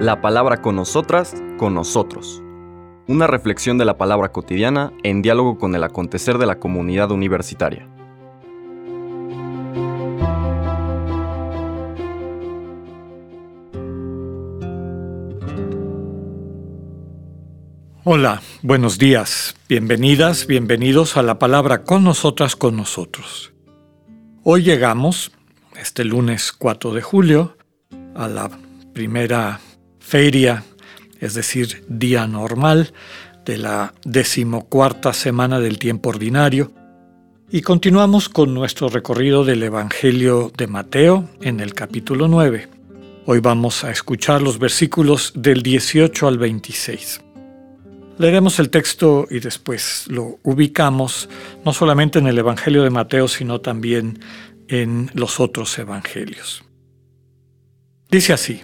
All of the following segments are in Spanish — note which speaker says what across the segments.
Speaker 1: La palabra con nosotras, con nosotros. Una reflexión de la palabra cotidiana en diálogo con el acontecer de la comunidad universitaria.
Speaker 2: Hola, buenos días, bienvenidas, bienvenidos a la palabra con nosotras, con nosotros. Hoy llegamos, este lunes 4 de julio, a la primera feria, es decir, día normal de la decimocuarta semana del tiempo ordinario, y continuamos con nuestro recorrido del Evangelio de Mateo en el capítulo 9. Hoy vamos a escuchar los versículos del 18 al 26. Leeremos el texto y después lo ubicamos no solamente en el Evangelio de Mateo, sino también en los otros evangelios. Dice así,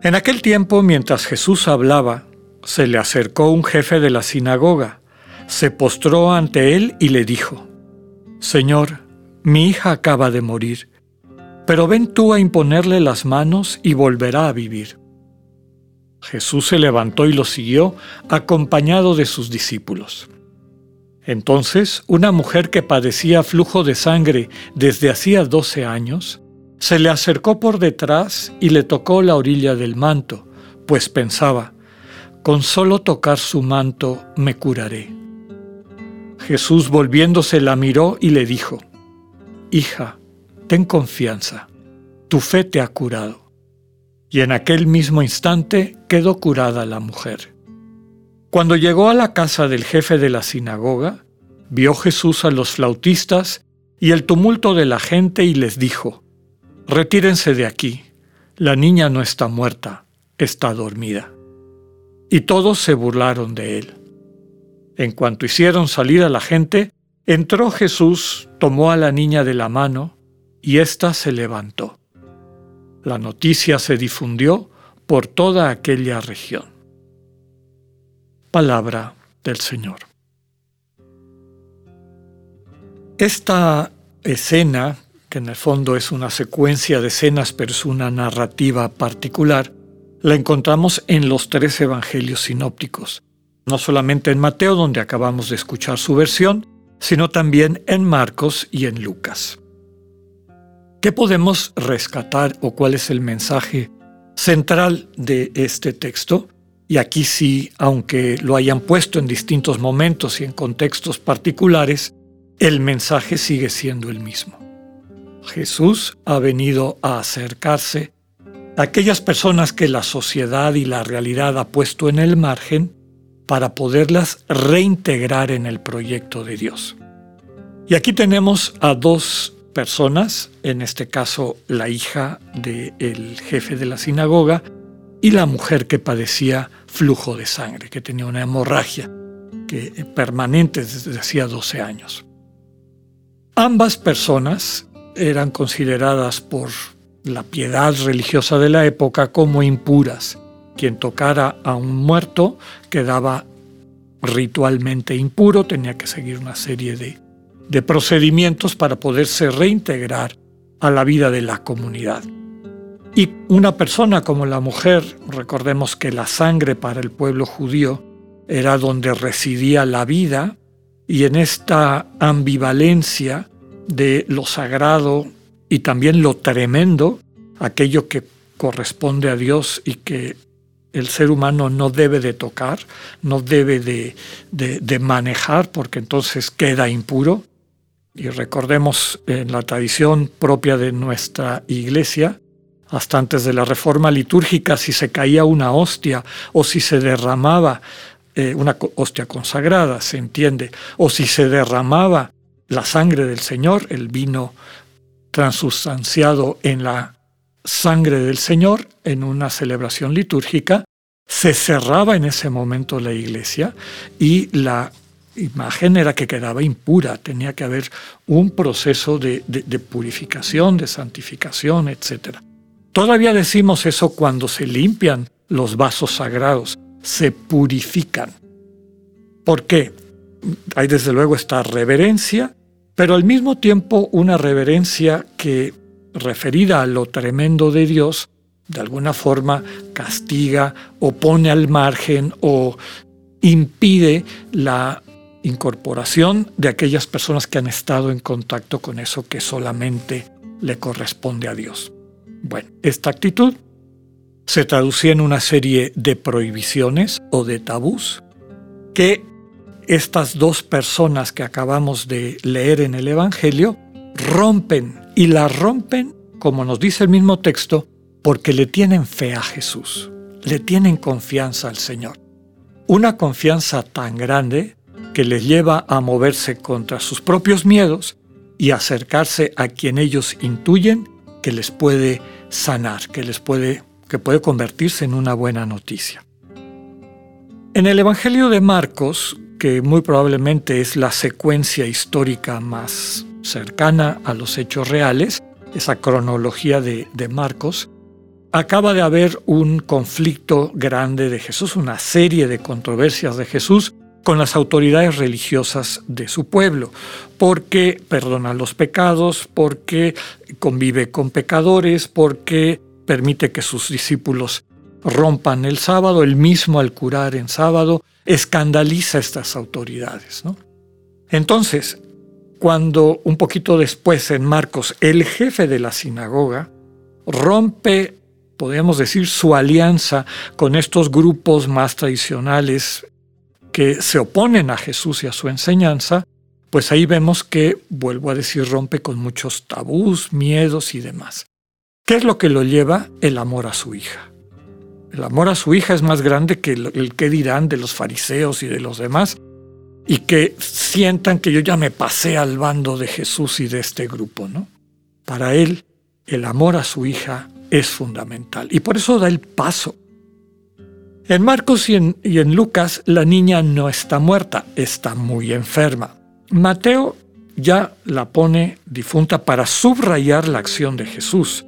Speaker 2: En aquel tiempo, mientras Jesús hablaba, se le acercó un jefe de la sinagoga, se postró ante él y le dijo, Señor, mi hija acaba de morir, pero ven tú a imponerle las manos y volverá a vivir. Jesús se levantó y lo siguió, acompañado de sus discípulos. Entonces, una mujer que padecía flujo de sangre desde hacía doce años, se le acercó por detrás y le tocó la orilla del manto, pues pensaba, con solo tocar su manto me curaré. Jesús volviéndose la miró y le dijo, Hija, ten confianza, tu fe te ha curado y en aquel mismo instante quedó curada la mujer. Cuando llegó a la casa del jefe de la sinagoga, vio Jesús a los flautistas y el tumulto de la gente y les dijo, Retírense de aquí, la niña no está muerta, está dormida. Y todos se burlaron de él. En cuanto hicieron salir a la gente, entró Jesús, tomó a la niña de la mano, y ésta se levantó. La noticia se difundió por toda aquella región. Palabra del Señor. Esta escena, que en el fondo es una secuencia de escenas, pero es una narrativa particular, la encontramos en los tres evangelios sinópticos, no solamente en Mateo, donde acabamos de escuchar su versión, sino también en Marcos y en Lucas. ¿Qué podemos rescatar o cuál es el mensaje central de este texto? Y aquí sí, aunque lo hayan puesto en distintos momentos y en contextos particulares, el mensaje sigue siendo el mismo. Jesús ha venido a acercarse a aquellas personas que la sociedad y la realidad ha puesto en el margen para poderlas reintegrar en el proyecto de Dios. Y aquí tenemos a dos personas, en este caso la hija del jefe de la sinagoga y la mujer que padecía flujo de sangre, que tenía una hemorragia que, permanente desde hacía 12 años. Ambas personas eran consideradas por la piedad religiosa de la época como impuras. Quien tocara a un muerto quedaba ritualmente impuro, tenía que seguir una serie de de procedimientos para poderse reintegrar a la vida de la comunidad. Y una persona como la mujer, recordemos que la sangre para el pueblo judío era donde residía la vida, y en esta ambivalencia de lo sagrado y también lo tremendo, aquello que corresponde a Dios y que el ser humano no debe de tocar, no debe de, de manejar, porque entonces queda impuro, y recordemos en la tradición propia de nuestra iglesia, hasta antes de la reforma litúrgica, si se caía una hostia o si se derramaba eh, una hostia consagrada, se entiende, o si se derramaba la sangre del Señor, el vino transustanciado en la sangre del Señor en una celebración litúrgica, se cerraba en ese momento la iglesia y la imagen era que quedaba impura, tenía que haber un proceso de, purificación, de santificación, etc. Todavía decimos eso cuando se limpian los vasos sagrados, se purifican. ¿Por qué? Hay desde luego esta reverencia, pero al mismo tiempo una reverencia que referida a lo tremendo de Dios, de alguna forma castiga o pone al margen o impide la incorporación de aquellas personas que han estado en contacto con eso que solamente le corresponde a Dios. Bueno, esta actitud se traducía en una serie de prohibiciones o de tabús que estas dos personas que acabamos de leer en el Evangelio rompen y la rompen, como nos dice el mismo texto, porque le tienen fe a Jesús, le tienen confianza al Señor. Una confianza tan grande que les lleva a moverse contra sus propios miedos y acercarse a quien ellos intuyen que les puede sanar, que les puede que puede convertirse en una buena noticia. En el Evangelio de Marcos, que muy probablemente es la secuencia histórica más cercana a los hechos reales, esa cronología de, de Marcos, acaba de haber un conflicto grande de Jesús, una serie de controversias de Jesús con las autoridades religiosas de su pueblo, porque perdona los pecados, porque convive con pecadores, porque permite que sus discípulos rompan el sábado, el mismo al curar en sábado, escandaliza a estas autoridades. Entonces, cuando un poquito después en Marcos el jefe de la sinagoga rompe, podríamos decir, su alianza con estos grupos más tradicionales que se oponen a Jesús y a su enseñanza, pues ahí vemos que, vuelvo a decir, rompe con muchos tabús, miedos y demás. ¿Qué es lo que lo lleva? El amor a su hija. El amor a su hija es más grande que el, que dirán de los fariseos y de los demás, y que sientan que yo ya me pasé al bando de Jesús y de este grupo, ¿no? Para él, el amor a su hija es fundamental y por eso da el paso. En Marcos y en Lucas la niña no está muerta, está muy enferma. Mateo ya la pone difunta para subrayar la acción de Jesús.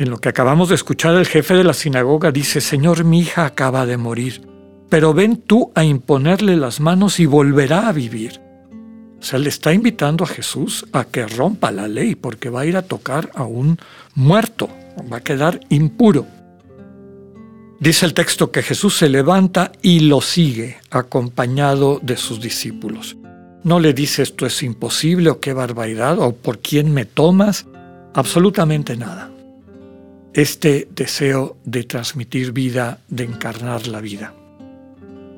Speaker 2: En lo que acabamos de escuchar, el jefe de la sinagoga dice, Señor, mi hija acaba de morir, pero ven tú a imponerle las manos y volverá a vivir. O sea, le está invitando a Jesús a que rompa la ley porque va a ir a tocar a un muerto, va a quedar impuro. Dice el texto que Jesús se levanta y lo sigue acompañado de sus discípulos. No le dice esto es imposible o qué barbaridad o por quién me tomas, absolutamente nada este deseo de transmitir vida, de encarnar la vida.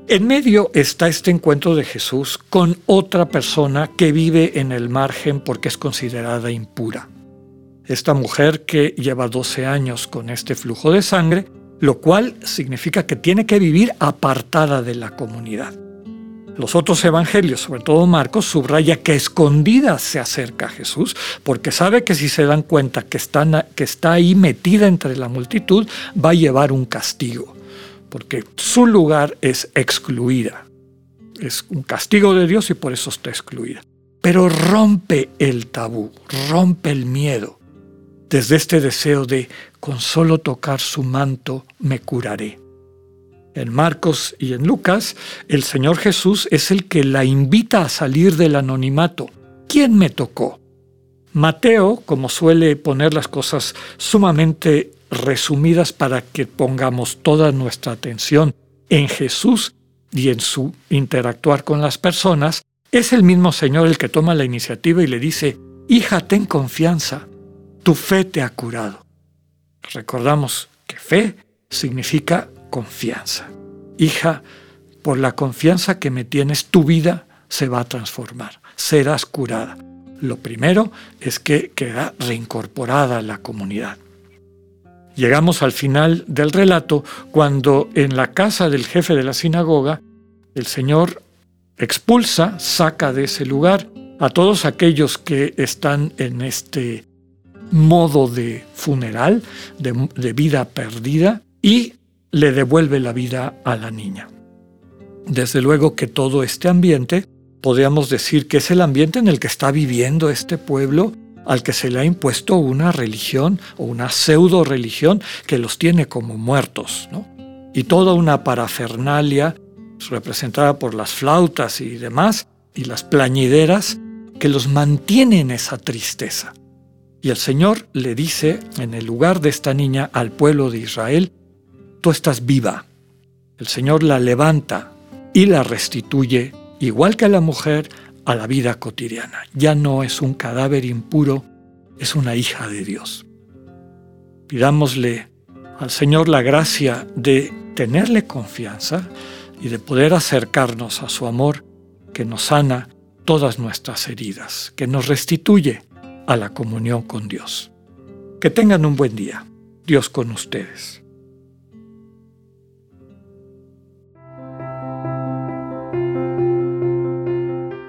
Speaker 2: En medio está este encuentro de Jesús con otra persona que vive en el margen porque es considerada impura. Esta mujer que lleva 12 años con este flujo de sangre, lo cual significa que tiene que vivir apartada de la comunidad. Los otros evangelios, sobre todo Marcos, subraya que escondida se acerca a Jesús, porque sabe que si se dan cuenta que, que está ahí metida entre la multitud, va a llevar un castigo, porque su lugar es excluida. Es un castigo de Dios y por eso está excluida. Pero rompe el tabú, rompe el miedo, desde este deseo de con solo tocar su manto me curaré. En Marcos y en Lucas, el Señor Jesús es el que la invita a salir del anonimato. ¿Quién me tocó? Mateo, como suele poner las cosas sumamente resumidas para que pongamos toda nuestra atención en Jesús y en su interactuar con las personas, es el mismo Señor el que toma la iniciativa y le dice, hija, ten confianza, tu fe te ha curado. Recordamos que fe significa confianza. Hija, por la confianza que me tienes, tu vida se va a transformar, serás curada. Lo primero es que queda reincorporada a la comunidad. Llegamos al final del relato cuando en la casa del jefe de la sinagoga el Señor expulsa, saca de ese lugar a todos aquellos que están en este modo de funeral, de, de vida perdida, y le devuelve la vida a la niña. Desde luego que todo este ambiente, podríamos decir que es el ambiente en el que está viviendo este pueblo al que se le ha impuesto una religión o una pseudo religión que los tiene como muertos, Y toda una parafernalia representada por las flautas y demás, y las plañideras, que los mantienen esa tristeza. Y el Señor le dice en el lugar de esta niña al pueblo de Israel, tú estás viva. El Señor la levanta y la restituye, igual que a la mujer, a la vida cotidiana. Ya no es un cadáver impuro, es una hija de Dios. Pidámosle al Señor la gracia de tenerle confianza y de poder acercarnos a su amor que nos sana todas nuestras heridas, que nos restituye a la comunión con Dios. Que tengan un buen día. Dios con ustedes.